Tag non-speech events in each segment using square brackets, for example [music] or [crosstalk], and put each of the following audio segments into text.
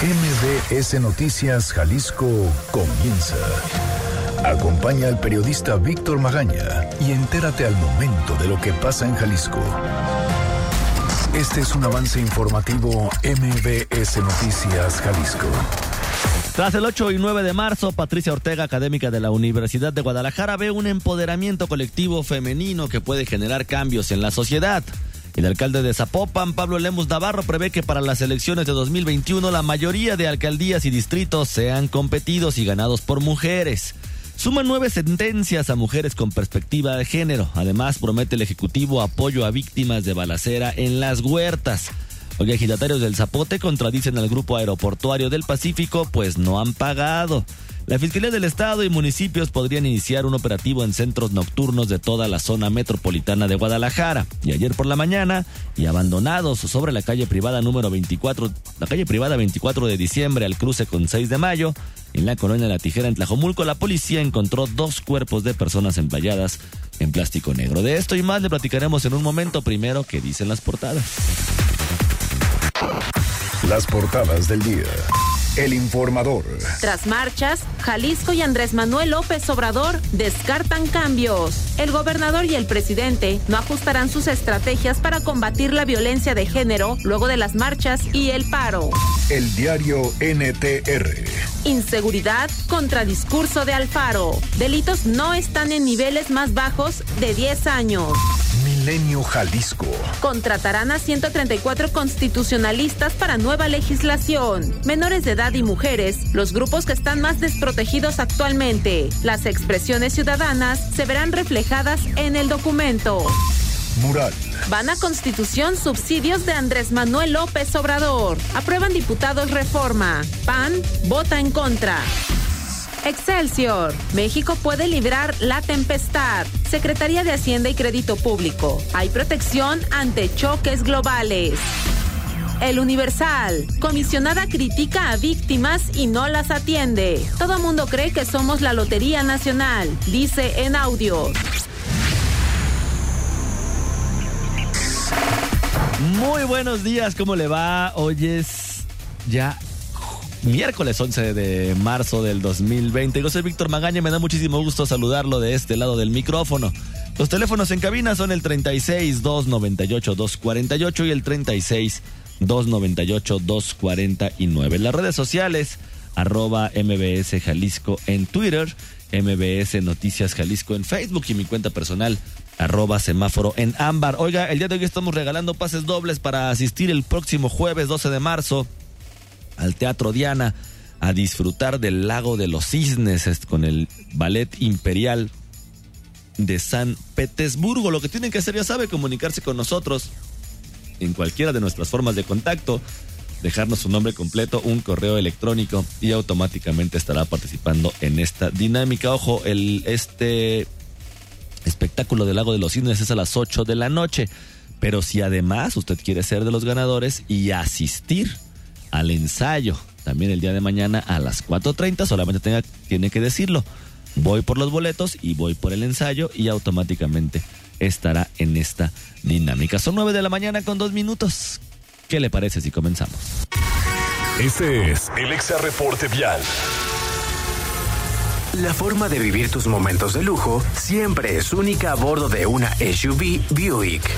MBS Noticias Jalisco comienza. Acompaña al periodista Víctor Magaña y entérate al momento de lo que pasa en Jalisco. Este es un avance informativo MBS Noticias Jalisco. Tras el 8 y 9 de marzo, Patricia Ortega, académica de la Universidad de Guadalajara, ve un empoderamiento colectivo femenino que puede generar cambios en la sociedad. El alcalde de Zapopan, Pablo Lemus Navarro, prevé que para las elecciones de 2021 la mayoría de alcaldías y distritos sean competidos y ganados por mujeres. Suma nueve sentencias a mujeres con perspectiva de género. Además, promete el Ejecutivo apoyo a víctimas de balacera en las huertas. Hoy ejidatarios del Zapote contradicen al Grupo Aeroportuario del Pacífico, pues no han pagado. La Fiscalía del Estado y municipios podrían iniciar un operativo en centros nocturnos de toda la zona metropolitana de Guadalajara. Y ayer por la mañana, y abandonados sobre la calle privada número 24, la calle privada 24 de diciembre al cruce con 6 de mayo, en la colonia La Tijera en Tlajomulco, la policía encontró dos cuerpos de personas empalladas en plástico negro. De esto y más le platicaremos en un momento primero que dicen las portadas. Las portadas del día. El informador. Tras marchas, Jalisco y Andrés Manuel López Obrador descartan cambios. El gobernador y el presidente no ajustarán sus estrategias para combatir la violencia de género luego de las marchas y el paro. El diario NTR. Inseguridad contra discurso de Alfaro. Delitos no están en niveles más bajos de 10 años. Milenio Jalisco. Contratarán a 134 constitucionalistas para nueva legislación. Menores de edad y mujeres, los grupos que están más desprotegidos actualmente. Las expresiones ciudadanas se verán reflejadas en el documento. Mural. Van a Constitución subsidios de Andrés Manuel López Obrador. Aprueban diputados reforma. PAN vota en contra. Excelsior. México puede librar la tempestad. Secretaría de Hacienda y Crédito Público. Hay protección ante choques globales. El Universal. Comisionada critica a víctimas y no las atiende. Todo mundo cree que somos la Lotería Nacional, dice en audio. Muy buenos días, ¿cómo le va? Hoy es ya miércoles 11 de marzo del 2020. Yo soy Víctor Magaña, me da muchísimo gusto saludarlo de este lado del micrófono. Los teléfonos en cabina son el 36 298 248 y el 36 298 249. Las redes sociales arroba MBS Jalisco en Twitter, MBS Noticias Jalisco en Facebook y mi cuenta personal arroba semáforo en ámbar. Oiga, el día de hoy estamos regalando pases dobles para asistir el próximo jueves 12 de marzo al Teatro Diana a disfrutar del lago de los cisnes con el ballet imperial de San Petersburgo. Lo que tienen que hacer, ya sabe, comunicarse con nosotros en cualquiera de nuestras formas de contacto, dejarnos su nombre completo, un correo electrónico y automáticamente estará participando en esta dinámica. Ojo, el este espectáculo del Lago de los Cisnes es a las 8 de la noche. Pero si además usted quiere ser de los ganadores y asistir al ensayo también el día de mañana a las 4.30, solamente tenga, tiene que decirlo. Voy por los boletos y voy por el ensayo y automáticamente estará en esta dinámica. Son 9 de la mañana con dos minutos. ¿Qué le parece si comenzamos? Este es el Exa Reporte Vial. La forma de vivir tus momentos de lujo siempre es única a bordo de una SUV Buick.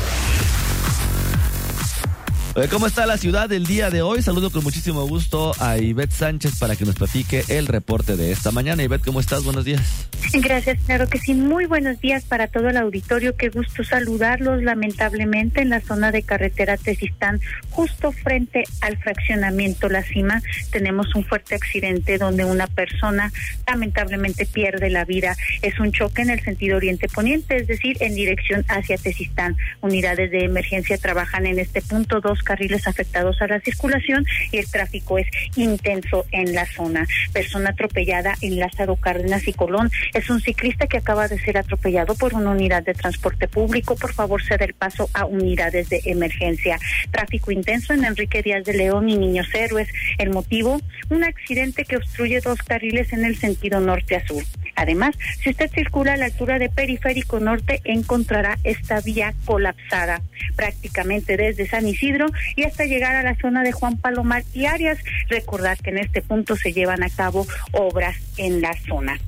¿Cómo está la ciudad el día de hoy? Saludo con muchísimo gusto a Ivette Sánchez para que nos platique el reporte de esta mañana. Ivette, ¿cómo estás? Buenos días. Gracias, claro que sí. Muy buenos días para todo el auditorio. Qué gusto saludarlos. Lamentablemente en la zona de carretera Tesistán, justo frente al fraccionamiento La Cima, tenemos un fuerte accidente donde una persona lamentablemente pierde la vida. Es un choque en el sentido oriente-poniente, es decir, en dirección hacia Tesistán. Unidades de emergencia trabajan en este punto, dos carriles afectados a la circulación y el tráfico es intenso en la zona. Persona atropellada en Lázaro Cárdenas y Colón es un ciclista que acaba de ser atropellado por una unidad de transporte público. Por favor, ceda el paso a unidades de emergencia. Tráfico intenso en Enrique Díaz de León y Niños Héroes. El motivo, un accidente que obstruye dos carriles en el sentido norte a sur. Además, si usted circula a la altura de Periférico Norte, encontrará esta vía colapsada prácticamente desde San Isidro y hasta llegar a la zona de Juan Palomar y Arias. Recordar que en este punto se llevan a cabo obras en la zona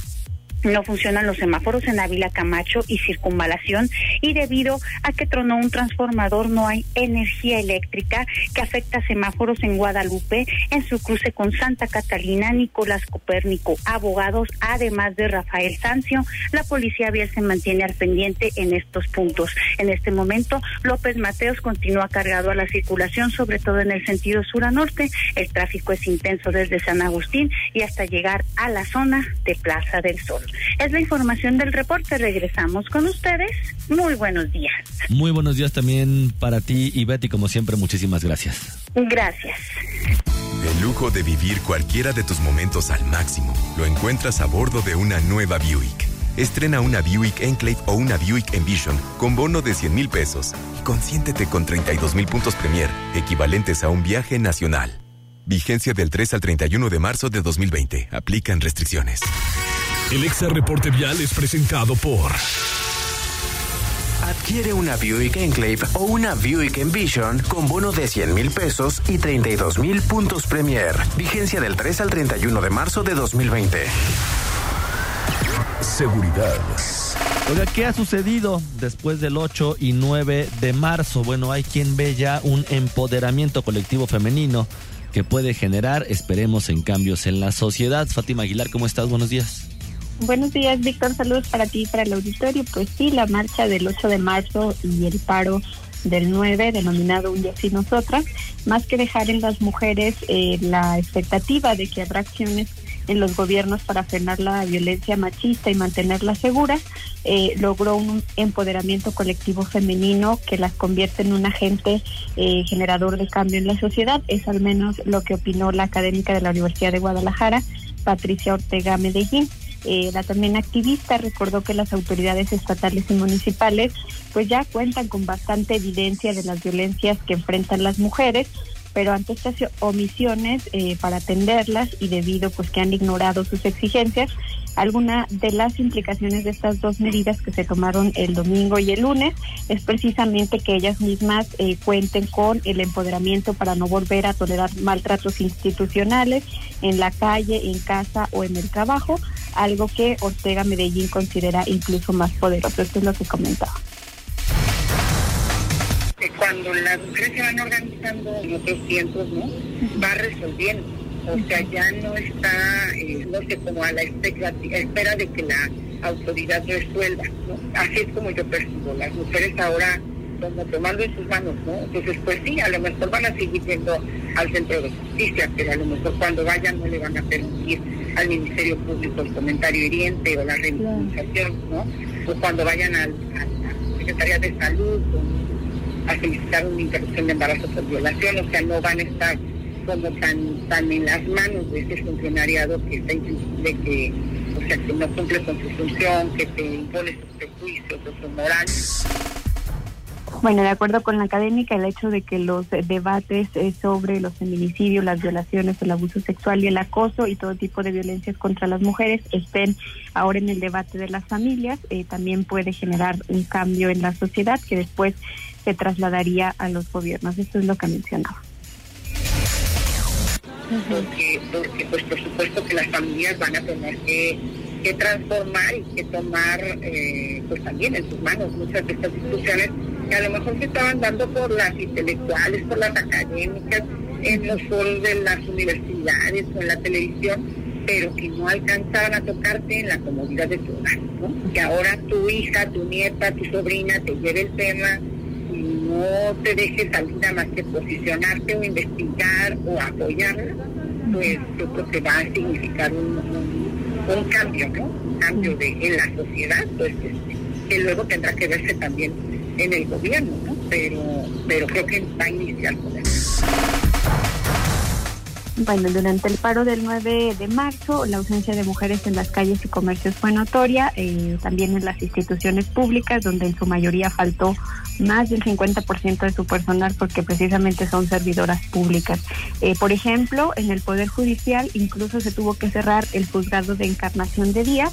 no funcionan los semáforos en Ávila Camacho y Circunvalación y debido a que tronó un transformador no hay energía eléctrica que afecta semáforos en Guadalupe en su cruce con Santa Catalina, Nicolás Copérnico, abogados, además de Rafael Sancio. La policía vial se mantiene al pendiente en estos puntos. En este momento, López Mateos continúa cargado a la circulación, sobre todo en el sentido sur a norte. El tráfico es intenso desde San Agustín y hasta llegar a la zona de Plaza del Sol. Es la información del reporte. Regresamos con ustedes. Muy buenos días. Muy buenos días también para ti y Betty, como siempre, muchísimas gracias. Gracias. El lujo de vivir cualquiera de tus momentos al máximo lo encuentras a bordo de una nueva Buick. Estrena una Buick Enclave o una Buick Envision con bono de 100 mil pesos y consiéntete con 32 mil puntos Premier, equivalentes a un viaje nacional. Vigencia del 3 al 31 de marzo de 2020. Aplican restricciones. El Exa Reporte Vial es presentado por. Adquiere una Buick Enclave o una Buick Envision con bono de 100 mil pesos y 32 mil puntos Premier. Vigencia del 3 al 31 de marzo de 2020. Seguridad. Oiga, ¿qué ha sucedido después del 8 y 9 de marzo? Bueno, hay quien ve ya un empoderamiento colectivo femenino que puede generar, esperemos, en cambios en la sociedad. Fátima Aguilar, ¿cómo estás? Buenos días. Buenos días, Víctor. Saludos para ti y para el auditorio. Pues sí, la marcha del 8 de marzo y el paro del 9, denominado Un día sin nosotras, más que dejar en las mujeres eh, la expectativa de que habrá acciones en los gobiernos para frenar la violencia machista y mantenerla segura, eh, logró un empoderamiento colectivo femenino que las convierte en un agente eh, generador de cambio en la sociedad. Es al menos lo que opinó la académica de la Universidad de Guadalajara, Patricia Ortega Medellín. Eh, la también activista recordó que las autoridades estatales y municipales pues ya cuentan con bastante evidencia de las violencias que enfrentan las mujeres pero ante estas omisiones eh, para atenderlas y debido pues que han ignorado sus exigencias, alguna de las implicaciones de estas dos medidas que se tomaron el domingo y el lunes es precisamente que ellas mismas eh, cuenten con el empoderamiento para no volver a tolerar maltratos institucionales en la calle, en casa o en el trabajo, algo que Ortega Medellín considera incluso más poderoso. Esto es lo que comentaba cuando las mujeres se van organizando en otros tiempos, ¿no? Va resolviendo. O sea, ya no está, eh, no sé, como a la espera de que la autoridad resuelva, ¿no? Así es como yo percibo. Las mujeres ahora como tomando en sus manos, ¿no? Entonces, pues sí, a lo mejor van a seguir yendo al centro de justicia, pero a lo mejor cuando vayan no le van a permitir al Ministerio Público el comentario hiriente o la revictimización, ¿no? O cuando vayan al, a la Secretaría de Salud a solicitar una interrupción de embarazo por violación, o sea, no van a estar como tan, tan en las manos de ese funcionariado que está de que, o sea, que no cumple con su función, que te impone sus prejuicios o su moral. Bueno, de acuerdo con la académica, el hecho de que los debates eh, sobre los feminicidios, las violaciones, el abuso sexual y el acoso y todo tipo de violencias contra las mujeres estén ahora en el debate de las familias, eh, también puede generar un cambio en la sociedad que después se trasladaría a los gobiernos. Esto es lo que mencionaba. Porque, porque pues por supuesto que las familias van a tener que, que transformar y que tomar eh, pues también en sus manos muchas de estas discusiones que a lo mejor se estaban dando por las intelectuales, por las académicas, en los foros de las universidades o en la televisión, pero que no alcanzaban a tocarte en la comodidad de tu hogar, ¿no? Que ahora tu hija, tu nieta, tu sobrina te lleve el tema no te dejes salir más que posicionarte o investigar o apoyarla, pues yo creo que va a significar un, un, cambio, ¿no? Un cambio de, en la sociedad, pues este, que luego tendrá que verse también en el gobierno, ¿no? Pero, pero creo que va a con eso. Bueno, durante el paro del 9 de marzo, la ausencia de mujeres en las calles y comercios fue notoria, eh, también en las instituciones públicas, donde en su mayoría faltó más del 50% de su personal porque precisamente son servidoras públicas. Eh, por ejemplo, en el Poder Judicial incluso se tuvo que cerrar el juzgado de encarnación de día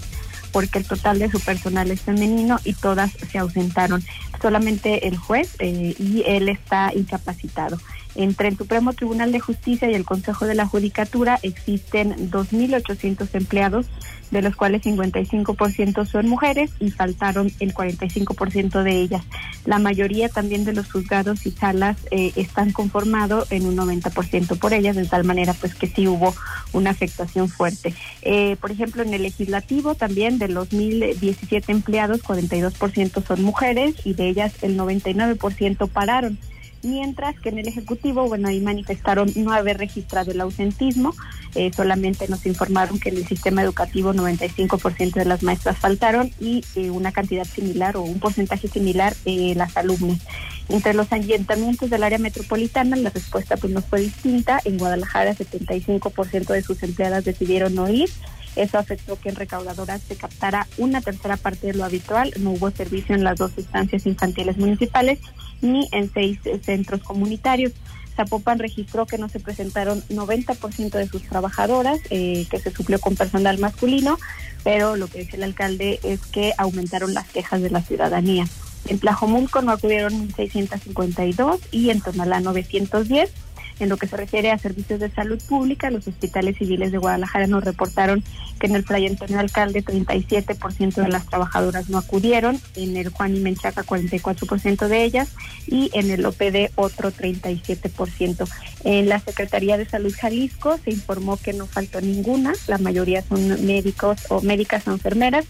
porque el total de su personal es femenino y todas se ausentaron. Solamente el juez eh, y él está incapacitado. Entre el Supremo Tribunal de Justicia y el Consejo de la Judicatura existen 2.800 empleados, de los cuales 55% son mujeres y faltaron el 45% de ellas. La mayoría también de los juzgados y salas eh, están conformados en un 90% por ellas, de tal manera pues que sí hubo una afectación fuerte. Eh, por ejemplo, en el legislativo también de los 1.017 empleados, 42% son mujeres y de ellas el 99% pararon mientras que en el Ejecutivo, bueno, ahí manifestaron no haber registrado el ausentismo, eh, solamente nos informaron que en el sistema educativo 95% de las maestras faltaron y eh, una cantidad similar o un porcentaje similar eh, las alumnas. Entre los ayuntamientos del área metropolitana la respuesta pues no fue distinta, en Guadalajara 75% de sus empleadas decidieron no ir, eso afectó que en recaudadoras se captara una tercera parte de lo habitual. No hubo servicio en las dos estancias infantiles municipales ni en seis centros comunitarios. Zapopan registró que no se presentaron 90% de sus trabajadoras, eh, que se suplió con personal masculino, pero lo que dice el alcalde es que aumentaron las quejas de la ciudadanía. En Tlajomulco no acudieron 1.652 y en Tonalá 910 en lo que se refiere a servicios de salud pública, los hospitales civiles de Guadalajara nos reportaron que en el Playa Antonio Alcalde 37% de las trabajadoras no acudieron, en el Juan y Menchaca 44% de ellas y en el OPD otro 37%. En la Secretaría de Salud Jalisco se informó que no faltó ninguna, la mayoría son médicos o médicas o enfermeras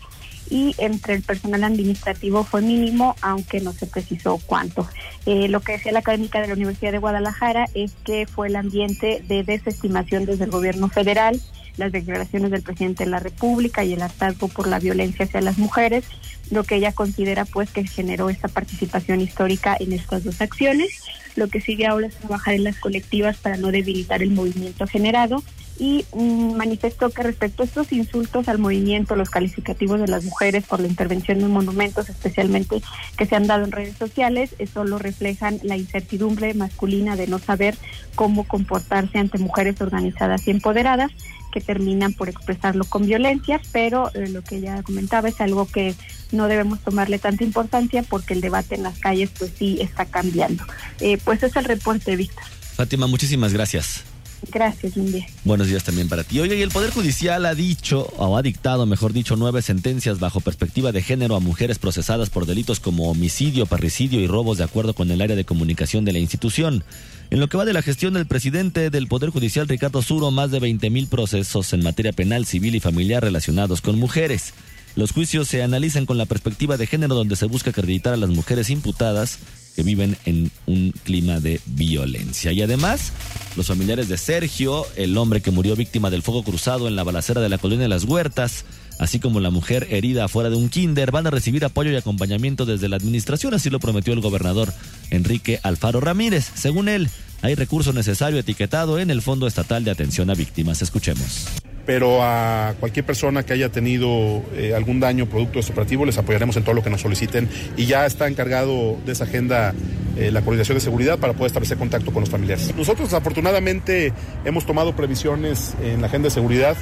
y entre el personal administrativo fue mínimo, aunque no se precisó cuánto. Eh, lo que decía la académica de la Universidad de Guadalajara es que fue el ambiente de desestimación desde el gobierno federal, las declaraciones del presidente de la República y el hartazgo por la violencia hacia las mujeres, lo que ella considera pues que generó esta participación histórica en estas dos acciones. Lo que sigue ahora es trabajar en las colectivas para no debilitar el movimiento generado y mm, manifestó que respecto a estos insultos al movimiento, los calificativos de las mujeres por la intervención en monumentos, especialmente que se han dado en redes sociales, solo reflejan la incertidumbre masculina de no saber cómo comportarse ante mujeres organizadas y empoderadas que terminan por expresarlo con violencia, pero eh, lo que ella comentaba es algo que no debemos tomarle tanta importancia porque el debate en las calles pues sí está cambiando. Eh, pues es el reporte, Víctor. Fátima, muchísimas gracias. Gracias, India. Buenos días también para ti. Oye, y el Poder Judicial ha dicho, o ha dictado, mejor dicho, nueve sentencias bajo perspectiva de género a mujeres procesadas por delitos como homicidio, parricidio y robos de acuerdo con el área de comunicación de la institución. En lo que va de la gestión del presidente del Poder Judicial, Ricardo Suro, más de 20 mil procesos en materia penal, civil y familiar relacionados con mujeres. Los juicios se analizan con la perspectiva de género donde se busca acreditar a las mujeres imputadas que viven en un clima de violencia. Y además, los familiares de Sergio, el hombre que murió víctima del fuego cruzado en la balacera de la colonia de las Huertas, así como la mujer herida afuera de un kinder, van a recibir apoyo y acompañamiento desde la administración, así lo prometió el gobernador Enrique Alfaro Ramírez. Según él, hay recurso necesario etiquetado en el Fondo Estatal de Atención a Víctimas. Escuchemos pero a cualquier persona que haya tenido eh, algún daño producto de este operativo les apoyaremos en todo lo que nos soliciten y ya está encargado de esa agenda eh, la coordinación de seguridad para poder establecer contacto con los familiares. Nosotros afortunadamente hemos tomado previsiones en la agenda de seguridad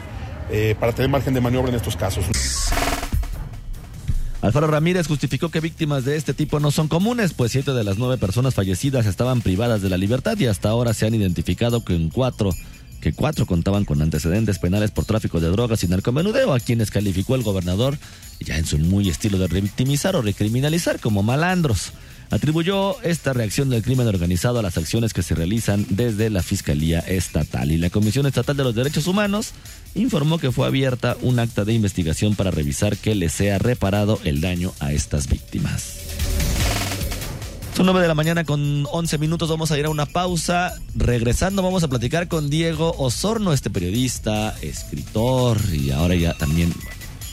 eh, para tener margen de maniobra en estos casos. Alfaro Ramírez justificó que víctimas de este tipo no son comunes, pues siete de las nueve personas fallecidas estaban privadas de la libertad y hasta ahora se han identificado en cuatro que cuatro contaban con antecedentes penales por tráfico de drogas y narcomenudeo, a quienes calificó el gobernador, ya en su muy estilo de revictimizar o recriminalizar como malandros. Atribuyó esta reacción del crimen organizado a las acciones que se realizan desde la Fiscalía Estatal y la Comisión Estatal de los Derechos Humanos informó que fue abierta un acta de investigación para revisar que le sea reparado el daño a estas víctimas. Son 9 de la mañana con 11 minutos. Vamos a ir a una pausa. Regresando, vamos a platicar con Diego Osorno, este periodista, escritor y ahora ya también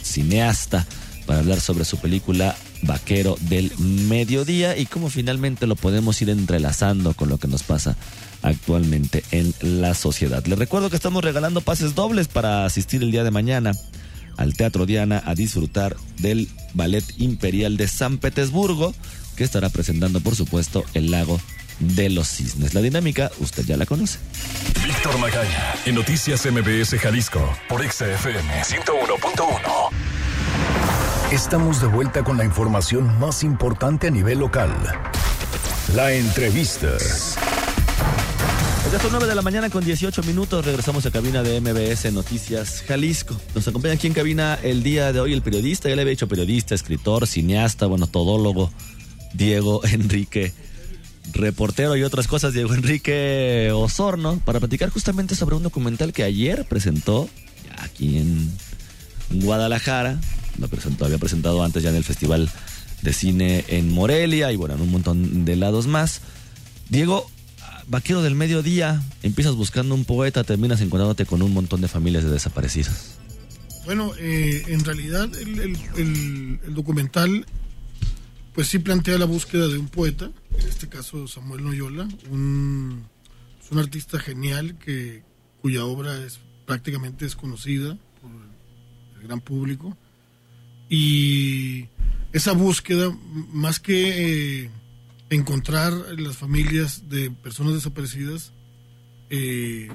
cineasta, para hablar sobre su película Vaquero del Mediodía y cómo finalmente lo podemos ir entrelazando con lo que nos pasa actualmente en la sociedad. Les recuerdo que estamos regalando pases dobles para asistir el día de mañana al Teatro Diana a disfrutar del Ballet Imperial de San Petersburgo que estará presentando, por supuesto, el lago de los cisnes. La dinámica, usted ya la conoce. Víctor Magaña, en Noticias MBS Jalisco, por XFM 101.1. Estamos de vuelta con la información más importante a nivel local. La entrevista. Ya son 9 de la mañana con 18 minutos. Regresamos a cabina de MBS Noticias Jalisco. Nos acompaña aquí en cabina el día de hoy el periodista. Ya le había dicho periodista, escritor, cineasta, bueno, todólogo, Diego Enrique, reportero y otras cosas, Diego Enrique Osorno, para platicar justamente sobre un documental que ayer presentó aquí en Guadalajara. Lo presentó, había presentado antes ya en el Festival de Cine en Morelia y bueno, en un montón de lados más. Diego, vaquero del mediodía, empiezas buscando un poeta, terminas encontrándote con un montón de familias de desaparecidas. Bueno, eh, en realidad el, documental pues sí plantea la búsqueda de un poeta, en este caso Samuel Noyola, un, es un artista genial que, cuya obra es prácticamente desconocida por el gran público. Y esa búsqueda, más que eh, encontrar las familias de personas desaparecidas, eh,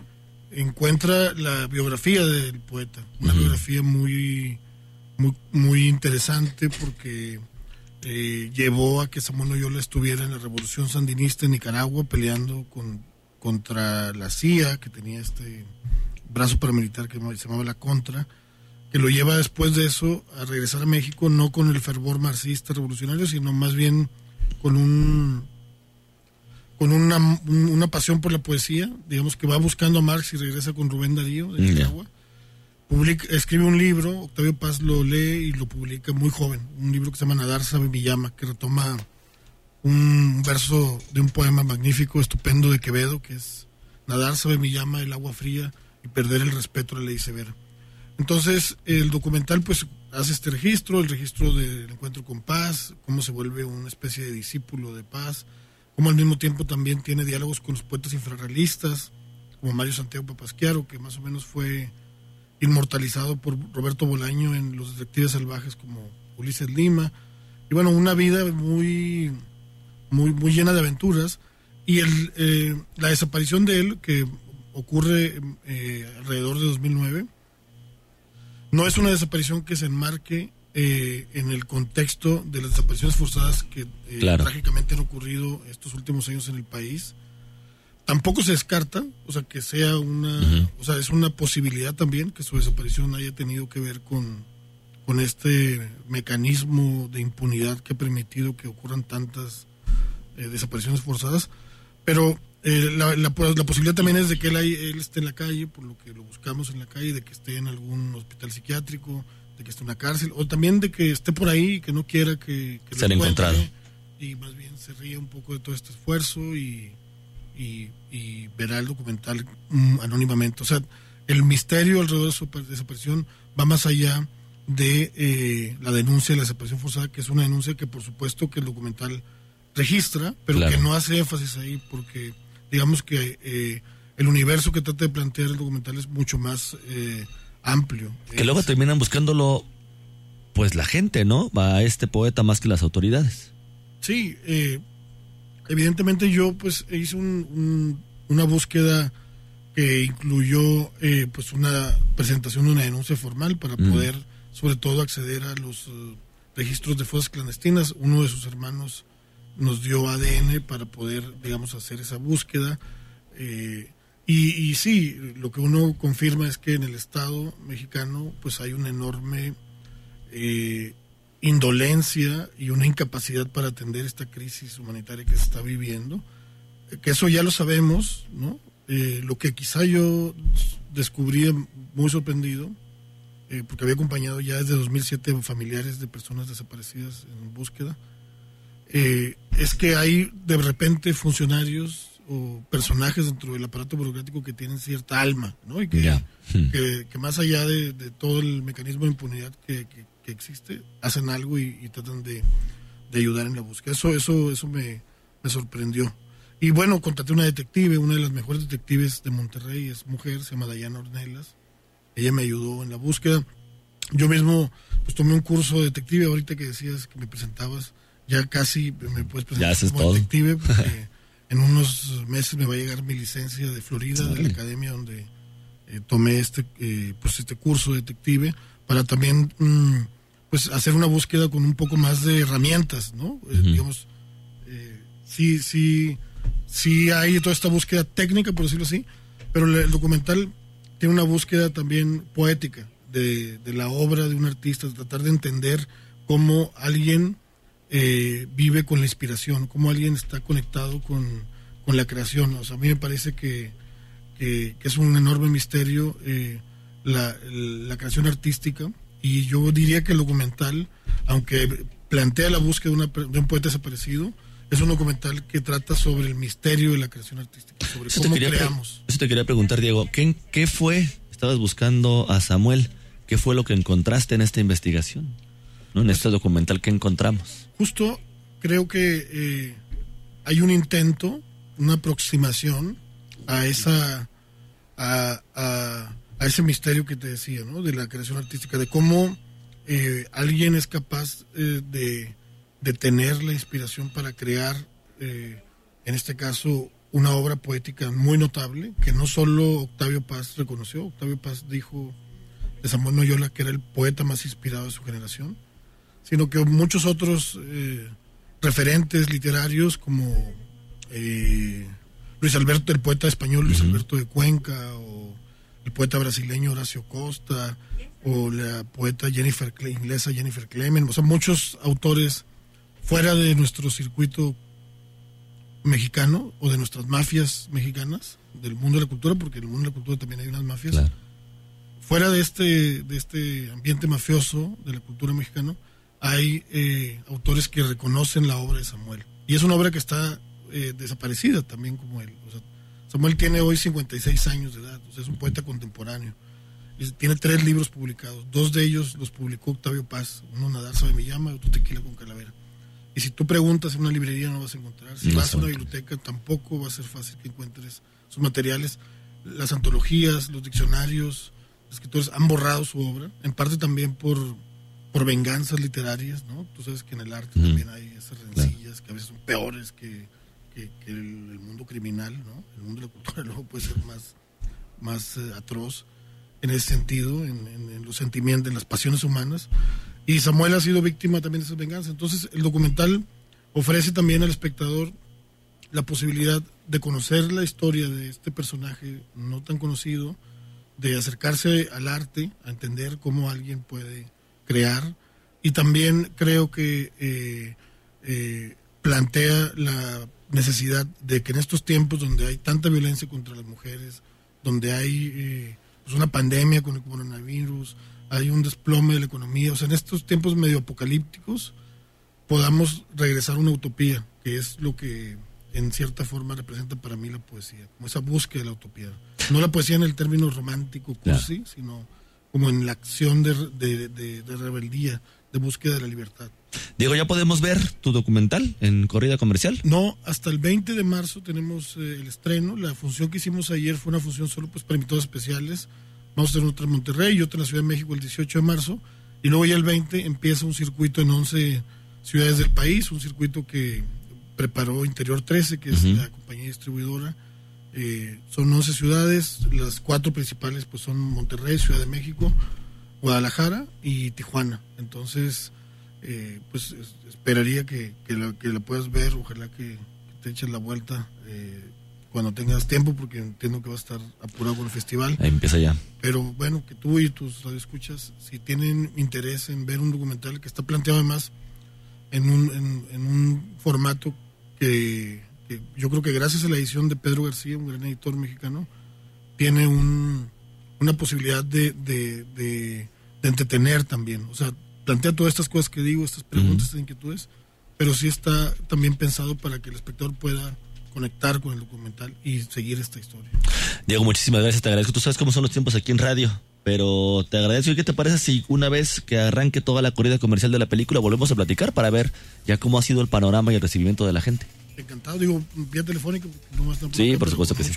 encuentra la biografía del poeta, una biografía muy, muy, muy interesante porque eh, llevó a que Samuel Oyola estuviera en la revolución sandinista en Nicaragua peleando con, contra la CIA, que tenía este brazo paramilitar que se llamaba la Contra, que lo lleva después de eso a regresar a México, no con el fervor marxista revolucionario, sino más bien con un con una, una pasión por la poesía, digamos que va buscando a Marx y regresa con Rubén Darío de Nicaragua. Escribe un libro, Octavio Paz lo lee y lo publica muy joven, un libro que se llama Nadar sabe mi llama, que retoma un verso de un poema magnífico, estupendo de Quevedo, que es Nadar sabe mi llama, el agua fría y perder el respeto a la ley severa. Entonces, el documental pues hace este registro, el registro del encuentro con paz, cómo se vuelve una especie de discípulo de paz, cómo al mismo tiempo también tiene diálogos con los poetas infrarrealistas, como Mario Santiago Papasquiaro, que más o menos fue inmortalizado por Roberto Bolaño en Los Detectives Salvajes como Ulises Lima. Y bueno, una vida muy, muy, muy llena de aventuras. Y el, eh, la desaparición de él, que ocurre eh, alrededor de 2009, no es una desaparición que se enmarque eh, en el contexto de las desapariciones forzadas que eh, trágicamente han ocurrido estos últimos años en el país. Tampoco se descarta, o sea, que sea una, o sea, es una posibilidad también que su desaparición haya tenido que ver con, con este mecanismo de impunidad que ha permitido que ocurran tantas eh, desapariciones forzadas. Pero eh, la, la, posibilidad también es de que él, él esté en la calle, por lo que lo buscamos en la calle, de que esté en algún hospital psiquiátrico, de que esté en una cárcel, o también de que esté por ahí y que no quiera que, que se lo encontrado. Y más bien se ríe un poco de todo este esfuerzo y, y, verá el documental mm, anónimamente. O sea, el misterio alrededor de su desaparición va más allá de eh, la denuncia de la desaparición forzada, que es una denuncia que por supuesto que el documental registra, pero que no hace énfasis ahí porque digamos que eh, el universo que trata de plantear el documental es mucho más eh, amplio. Que luego terminan buscándolo, pues la gente, ¿no? Va a este poeta más que las autoridades. Sí, eh, evidentemente yo pues hice una búsqueda que incluyó pues una presentación de una denuncia formal para mm. poder sobre todo acceder a los registros de fosas clandestinas. Uno de sus hermanos nos dio ADN para poder, digamos, hacer esa búsqueda. Eh, y, y, sí, lo que uno confirma es que en el Estado mexicano pues hay una enorme eh, indolencia y una incapacidad para atender esta crisis humanitaria que se está viviendo, que eso ya lo sabemos, ¿no? Eh, lo que quizá yo descubrí muy sorprendido, porque había acompañado ya desde 2007 familiares de personas desaparecidas en búsqueda, eh, es que hay de repente funcionarios o personajes dentro del aparato burocrático que tienen cierta alma, ¿no? Y que, que, más allá de, todo el mecanismo de impunidad que, existe, hacen algo y, tratan de, ayudar en la búsqueda. Eso, eso, eso me, me sorprendió. Y bueno, contraté una detective, una de las mejores detectives de Monterrey, es mujer, se llama Dayana Ornelas. Ella me ayudó en la búsqueda. Yo mismo pues tomé un curso de detective ahorita que decías que me presentabas ya casi me puedes presentar como detective [laughs] porque en unos meses me va a llegar mi licencia de Florida, de la academia donde eh, tomé este, eh, pues este curso de detective para también mm, pues hacer una búsqueda con un poco más de herramientas, ¿no? Eh, digamos, eh, sí, sí, sí hay toda esta búsqueda técnica, por decirlo así, pero el documental tiene una búsqueda también poética de, de la obra de un artista, de tratar de entender cómo alguien eh, vive con la inspiración, cómo alguien está conectado con, con la creación. O sea, a mí me parece que, que, es un enorme misterio eh, la, la, creación artística y yo diría que el documental, aunque plantea la búsqueda de, una, de, un poeta desaparecido, es un documental que trata sobre el misterio de la creación artística, sobre eso cómo creamos. Eso te quería preguntar, Diego, ¿qué, ¿qué fue? Estabas buscando a Samuel, ¿qué fue lo que encontraste en esta investigación? ¿no? En este documental que encontramos. Justo creo que eh, hay un intento, una aproximación a esa a, a, ese misterio que te decía, ¿no? De la creación artística, de cómo eh, alguien es capaz eh, de, de, tener la inspiración para crear, en este caso, una obra poética muy notable, que no solo Octavio Paz reconoció, Octavio Paz dijo de Samuel Noyola que era el poeta más inspirado de su generación sino que muchos otros eh, referentes literarios como eh, Luis Alberto, el poeta español Luis Alberto de Cuenca, o el poeta brasileño Horacio Costa, o la poeta Jennifer inglesa Jennifer Clement, o sea, muchos autores fuera de nuestro circuito mexicano o de nuestras mafias mexicanas, del mundo de la cultura, porque en el mundo de la cultura también hay unas mafias. Fuera de este, de este ambiente mafioso de la cultura mexicana, hay eh, autores que reconocen la obra de Samuel. Y es una obra que está eh, desaparecida también como él. Samuel tiene hoy 56 años de edad, es un poeta contemporáneo. tiene tres libros publicados, dos de ellos los publicó Octavio Paz, uno Nadar sabe me llama, otro Tequila con Calavera. Y si tú preguntas en una librería no vas a encontrar, si vas a una biblioteca tampoco va a ser fácil que encuentres sus materiales. Las antologías, los diccionarios, los escritores han borrado su obra, en parte también por por venganzas literarias, ¿no? Tú sabes que en el arte también hay esas rencillas que a veces son peores que, el, mundo criminal, ¿no? El mundo de la cultura [laughs] luego puede ser más, más eh, atroz en ese sentido, en, los sentimientos, en las pasiones humanas. Y Samuel ha sido víctima también de esas venganzas. Entonces, el documental ofrece también al espectador la posibilidad de conocer la historia de este personaje no tan conocido, de acercarse al arte, a entender cómo alguien puede crear y también creo que eh, eh, plantea la necesidad de que en estos tiempos donde hay tanta violencia contra las mujeres, donde hay eh, pues una pandemia con el coronavirus, hay un desplome de la economía, o sea, en estos tiempos medio apocalípticos podamos regresar a una utopía, que es lo que en cierta forma representa para mí la poesía, como esa búsqueda de la utopía. No la poesía en el término romántico, cursi, sino como en la acción de, de, rebeldía, de búsqueda de la libertad. Diego, ¿ya podemos ver tu documental en corrida comercial? No, hasta el 20 de marzo tenemos eh, el estreno. La función que hicimos ayer fue una función solo pues, para invitados especiales. Vamos a tener otra en Monterrey y otra en la Ciudad de México el 18 de marzo. Y luego ya el 20 empieza un circuito en 11 ciudades del país, un circuito que preparó Interior 13, que es la compañía distribuidora eh, son 11 ciudades, las cuatro principales pues son Monterrey, Ciudad de México, Guadalajara y Tijuana. Entonces, eh, pues esperaría que, que, la, puedas ver, ojalá que, te eches la vuelta eh, cuando tengas tiempo, porque entiendo que va a estar apurado con el festival. Ahí empieza ya. Pero bueno, que tú y tus radioescuchas, si tienen interés en ver un documental que está planteado además en un, en un formato que yo creo que gracias a la edición de Pedro García, un gran editor mexicano, tiene un, una posibilidad de, de, entretener también. O sea, plantea todas estas cosas que digo, estas preguntas, estas inquietudes, pero sí está también pensado para que el espectador pueda conectar con el documental y seguir esta historia. Diego, muchísimas gracias, te agradezco. Tú sabes cómo son los tiempos aquí en radio, pero te agradezco. ¿Y qué te parece si una vez que arranque toda la corrida comercial de la película volvemos a platicar para ver ya cómo ha sido el panorama y el recibimiento de la gente? Encantado. Digo, vía telefónica. No sí, por supuesto que sí.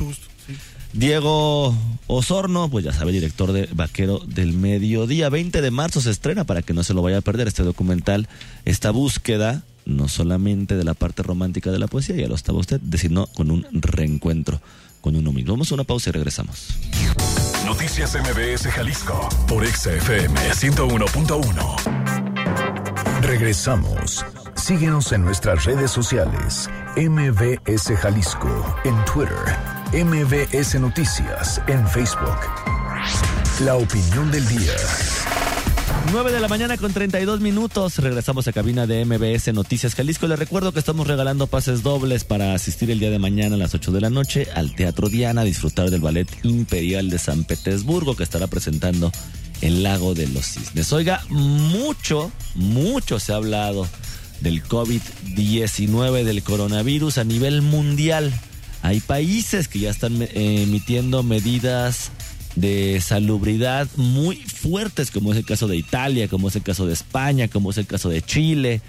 Diego Osorno, pues ya sabe, director de Vaquero del Mediodía. 20 de marzo se estrena para que no se lo vaya a perder este documental, esta búsqueda, no solamente de la parte romántica de la poesía, ya lo estaba usted, sino con un reencuentro con uno mismo. Vamos a una pausa y regresamos. Noticias MBS Jalisco por XFM 101.1. Regresamos. Síguenos en nuestras redes sociales. MBS Jalisco en Twitter. MBS Noticias en Facebook. La opinión del día. 9 de la mañana con 32 minutos. Regresamos a cabina de MBS Noticias Jalisco. Les recuerdo que estamos regalando pases dobles para asistir el día de mañana a las 8 de la noche al Teatro Diana a disfrutar del Ballet Imperial de San Petersburgo que estará presentando el Lago de los Cisnes. Oiga, mucho, mucho se ha hablado del COVID-19, del coronavirus a nivel mundial. Hay países que ya están eh, emitiendo medidas de salubridad muy fuertes, como es el caso de Italia, como es el caso de España, como es el caso de Chile,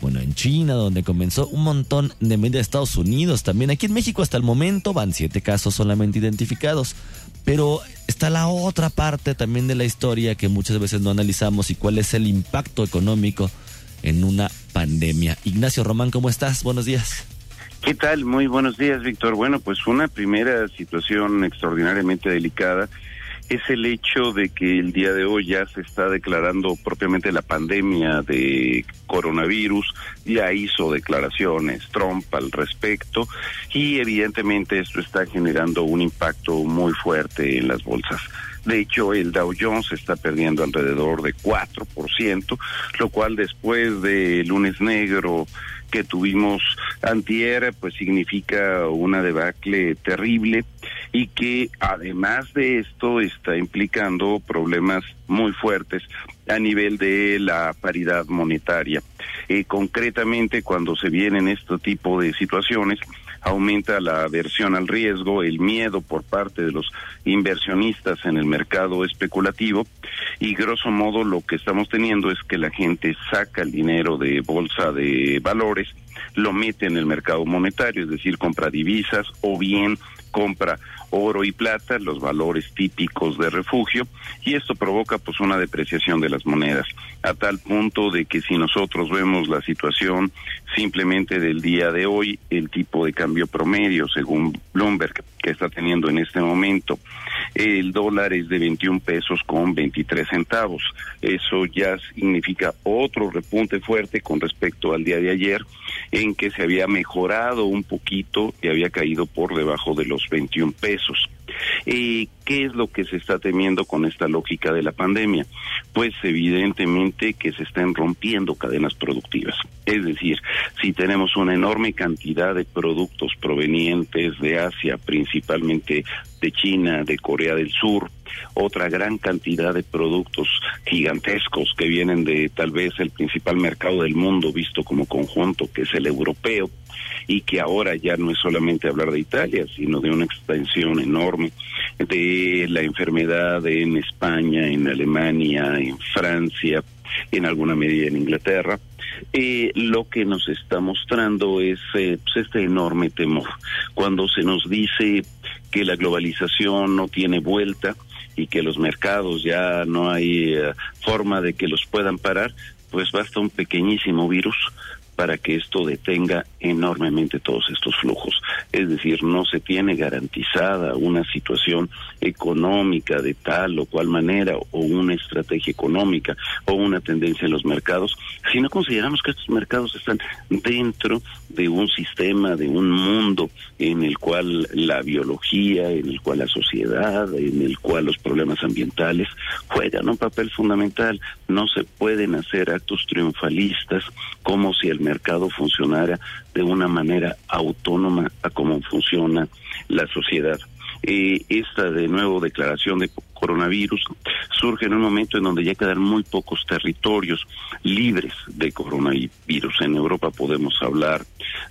bueno, en China, donde comenzó un montón de medidas de Estados Unidos, también aquí en México hasta el momento van siete casos solamente identificados, pero está la otra parte también de la historia que muchas veces no analizamos y cuál es el impacto económico en una pandemia. Ignacio Román, ¿cómo estás? Buenos días. ¿Qué tal? Muy buenos días, Víctor. Bueno, pues una primera situación extraordinariamente delicada es el hecho de que el día de hoy ya se está declarando propiamente la pandemia de coronavirus, ya hizo declaraciones Trump al respecto y evidentemente esto está generando un impacto muy fuerte en las bolsas. De hecho, el Dow Jones está perdiendo alrededor de 4%, lo cual después de lunes negro que tuvimos antier, pues significa una debacle terrible y que además de esto está implicando problemas muy fuertes a nivel de la paridad monetaria. Eh, concretamente, cuando se vienen este tipo de situaciones, aumenta la aversión al riesgo, el miedo por parte de los inversionistas en el mercado especulativo. Y grosso modo lo que estamos teniendo es que la gente saca el dinero de bolsa de valores, lo mete en el mercado monetario, es decir, compra divisas o bien compra oro y plata, los valores típicos de refugio, y esto provoca pues una depreciación de las monedas, a tal punto de que si nosotros vemos la situación simplemente del día de hoy, el tipo de cambio promedio, según Bloomberg, que está teniendo en este momento, el dólar es de 21 pesos con 23 centavos. Eso ya significa otro repunte fuerte con respecto al día de ayer, en que se había mejorado un poquito y había caído por debajo de los 21 pesos. ¿Y qué es lo que se está temiendo con esta lógica de la pandemia? Pues evidentemente que se están rompiendo cadenas productivas. Es decir, si tenemos una enorme cantidad de productos provenientes de Asia, principalmente de China, de Corea del Sur, otra gran cantidad de productos gigantescos que vienen de tal vez el principal mercado del mundo visto como conjunto, que es el europeo, y que ahora ya no es solamente hablar de Italia, sino de una extensión enorme de la enfermedad en España, en Alemania, en Francia, en alguna medida en Inglaterra. Eh, lo que nos está mostrando es eh, pues, este enorme temor. Cuando se nos dice que la globalización no tiene vuelta y que los mercados ya no hay eh, forma de que los puedan parar, pues basta un pequeñísimo virus para que esto detenga enormemente todos estos flujos. Es decir, no se tiene garantizada una situación económica de tal o cual manera o una estrategia económica o una tendencia en los mercados, si no consideramos que estos mercados están dentro de un sistema, de un mundo en el cual la biología, en el cual la sociedad, en el cual los problemas ambientales juegan un papel fundamental. No se pueden hacer actos triunfalistas como si el mercado funcionara de una manera autónoma a cómo funciona la sociedad. Eh, esta de nuevo declaración de coronavirus surge en un momento en donde ya quedan muy pocos territorios libres de coronavirus. En Europa podemos hablar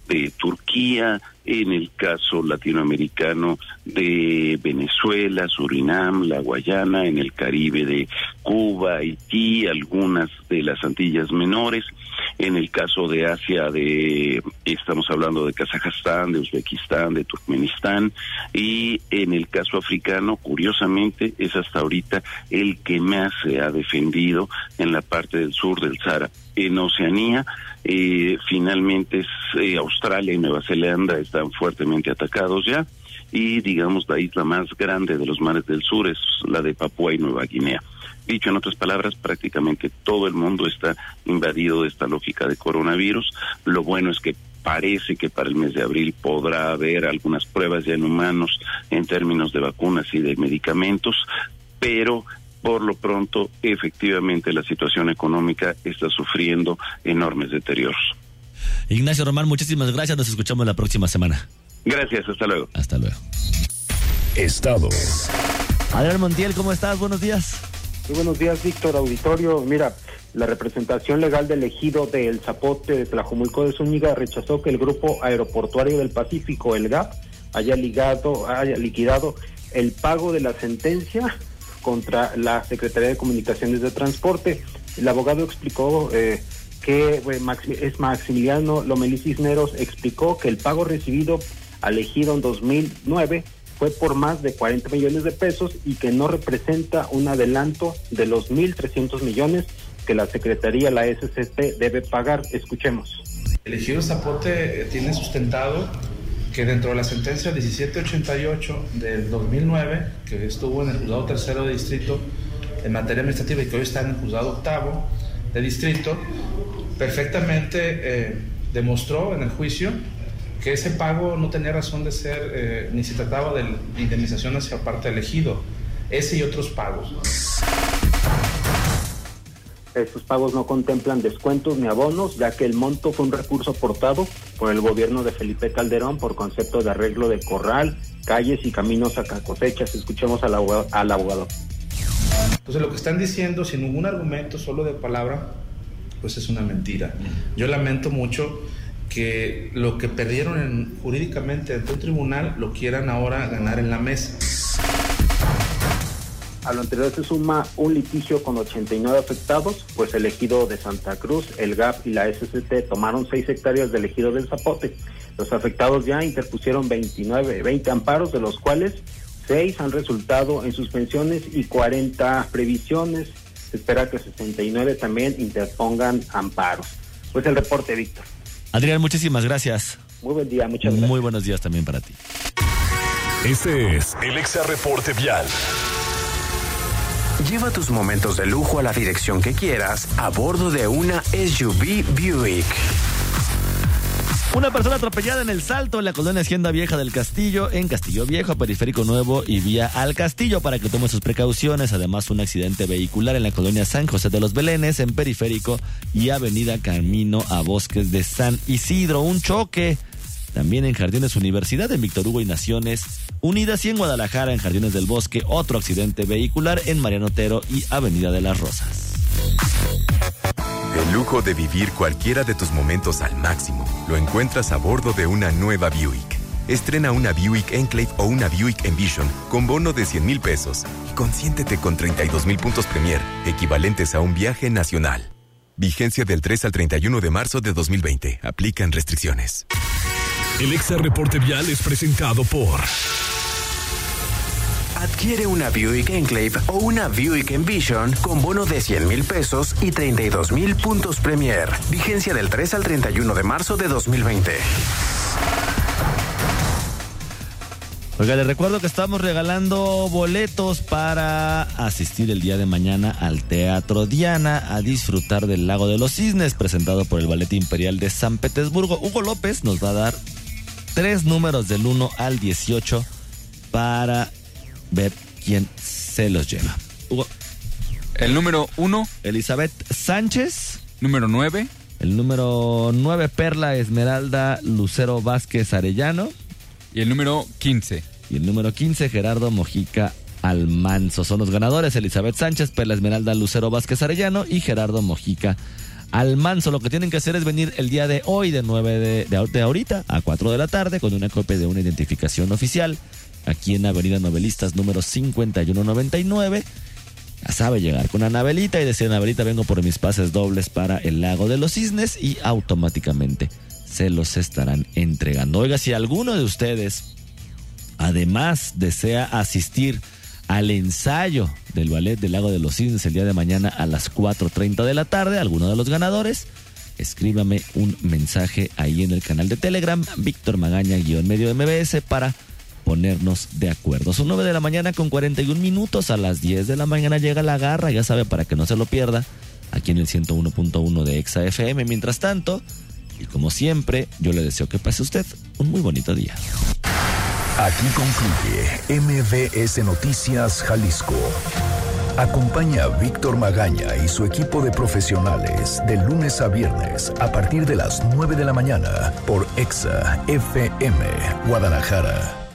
de Turquía, en el caso latinoamericano de Venezuela, Surinam, la Guayana, en el Caribe de Cuba, Haití, algunas de las Antillas menores, en el caso de Asia, de estamos hablando de Kazajstán, de Uzbekistán, de Turkmenistán, y en el caso africano, curiosamente, es hasta ahorita el que más se ha defendido en la parte del sur del Sahara. En Oceanía, eh, finalmente eh, Australia y Nueva Zelanda están fuertemente atacados ya y digamos la isla más grande de los mares del sur es la de Papúa y Nueva Guinea. Dicho en otras palabras, prácticamente todo el mundo está invadido de esta lógica de coronavirus. Lo bueno es que parece que para el mes de abril podrá haber algunas pruebas ya en humanos en términos de vacunas y de medicamentos, pero por lo pronto efectivamente la situación económica está sufriendo enormes deterioros. Ignacio Román, muchísimas gracias. Nos escuchamos la próxima semana. Gracias, hasta luego. Hasta luego. Estados. Adrián Montiel, ¿cómo estás? Buenos días. Muy buenos días, Víctor Auditorio. Mira, la representación legal del ejido de El Zapote de Tlajumulco de Zúñiga rechazó que el Grupo Aeroportuario del Pacífico, el GAP, haya, ligado, haya liquidado el pago de la sentencia contra la Secretaría de Comunicaciones de Transporte. El abogado explicó eh, que es Maximiliano Lomelí Cisneros, explicó que el pago recibido al ejido en 2009 fue por más de 40 millones de pesos y que no representa un adelanto de los 1.300 millones que la Secretaría, la SCP, debe pagar. Escuchemos. El ejido Zapote eh, tiene sustentado que dentro de la sentencia 1788 del 2009, que estuvo en el juzgado tercero de distrito en materia administrativa y que hoy está en el juzgado octavo de distrito, perfectamente eh, demostró en el juicio que ese pago no tenía razón de ser, eh, ni se trataba de indemnización hacia parte del ejido, ese y otros pagos. Estos pagos no contemplan descuentos ni abonos, ya que el monto fue un recurso aportado por el gobierno de Felipe Calderón por concepto de arreglo de corral, calles y caminos a cosechas. Escuchemos al abogado, al abogado. Entonces lo que están diciendo, sin ningún argumento, solo de palabra, pues es una mentira. Yo lamento mucho que lo que perdieron en, jurídicamente ante un tribunal lo quieran ahora ganar en la mesa. A lo anterior se suma un litigio con 89 afectados, pues el ejido de Santa Cruz, el GAP y la SCT tomaron 6 hectáreas del ejido del Zapote. Los afectados ya interpusieron 29, 20 amparos, de los cuales 6 han resultado en suspensiones y 40 previsiones. Se espera que 69 también interpongan amparos. Pues el reporte, Víctor. Adrián, muchísimas gracias. Muy buen día, muchas gracias. Muy buenos días también para ti. Este es el Exa Reporte Vial. Lleva tus momentos de lujo a la dirección que quieras a bordo de una SUV Buick. Una persona atropellada en el salto en la colonia Hacienda Vieja del Castillo, en Castillo Viejo, Periférico Nuevo y vía al Castillo para que tome sus precauciones. Además, un accidente vehicular en la colonia San José de los Belenes, en Periférico y Avenida Camino a Bosques de San Isidro. Un choque también en Jardines Universidad, en Víctor Hugo y Naciones Unidas y en Guadalajara, en Jardines del Bosque, otro accidente vehicular en Mariano Otero y Avenida de las Rosas. El lujo de vivir cualquiera de tus momentos al máximo lo encuentras a bordo de una nueva Buick. Estrena una Buick Enclave o una Buick Envision con bono de 100 mil pesos y consiéntete con 32 mil puntos Premier, equivalentes a un viaje nacional. Vigencia del 3 al 31 de marzo de 2020. Aplican restricciones. El Exa Reporte Vial es presentado por... Adquiere una Buick Enclave o una Buick Envision con bono de 100 mil pesos y 32 mil puntos Premier. Vigencia del 3 al 31 de marzo de 2020. Oiga, les recuerdo que estamos regalando boletos para asistir el día de mañana al Teatro Diana a disfrutar del Lago de los Cisnes presentado por el Ballet Imperial de San Petersburgo. Hugo López nos va a dar tres números del 1 al 18 para ver quién se los lleva. Hugo. El número 1. Elizabeth Sánchez. Número 9. El número 9, Perla Esmeralda Lucero Vázquez Arellano. Y el número 15. Y el número 15, Gerardo Mojica Almanzo. Son los ganadores, Elizabeth Sánchez, Perla Esmeralda Lucero Vázquez Arellano y Gerardo Mojica Almanzo. Lo que tienen que hacer es venir el día de hoy, de 9 de, de, de ahorita a 4 de la tarde, con una copia de una identificación oficial, aquí en Avenida Novelistas número 5199. Ya sabe llegar con Anabelita y decir, Anabelita, vengo por mis pases dobles para el lago de los cisnes y automáticamente se los estarán entregando. Oiga, si alguno de ustedes además desea asistir al ensayo del ballet del lago de los cisnes el día de mañana a las 4.30 de la tarde, alguno de los ganadores, escríbame un mensaje ahí en el canal de Telegram, Víctor Magaña, guion medio MBS, para ponernos de acuerdo. Son 9 de la mañana con 41 minutos. A las 10 de la mañana llega la garra, ya sabe, para que no se lo pierda, aquí en el 101.1 de Exa FM. Mientras tanto, y como siempre, yo le deseo que pase usted un muy bonito día. Aquí concluye MBS Noticias Jalisco. Acompaña a Víctor Magaña y su equipo de profesionales de lunes a viernes a partir de las 9 de la mañana por Exa FM Guadalajara.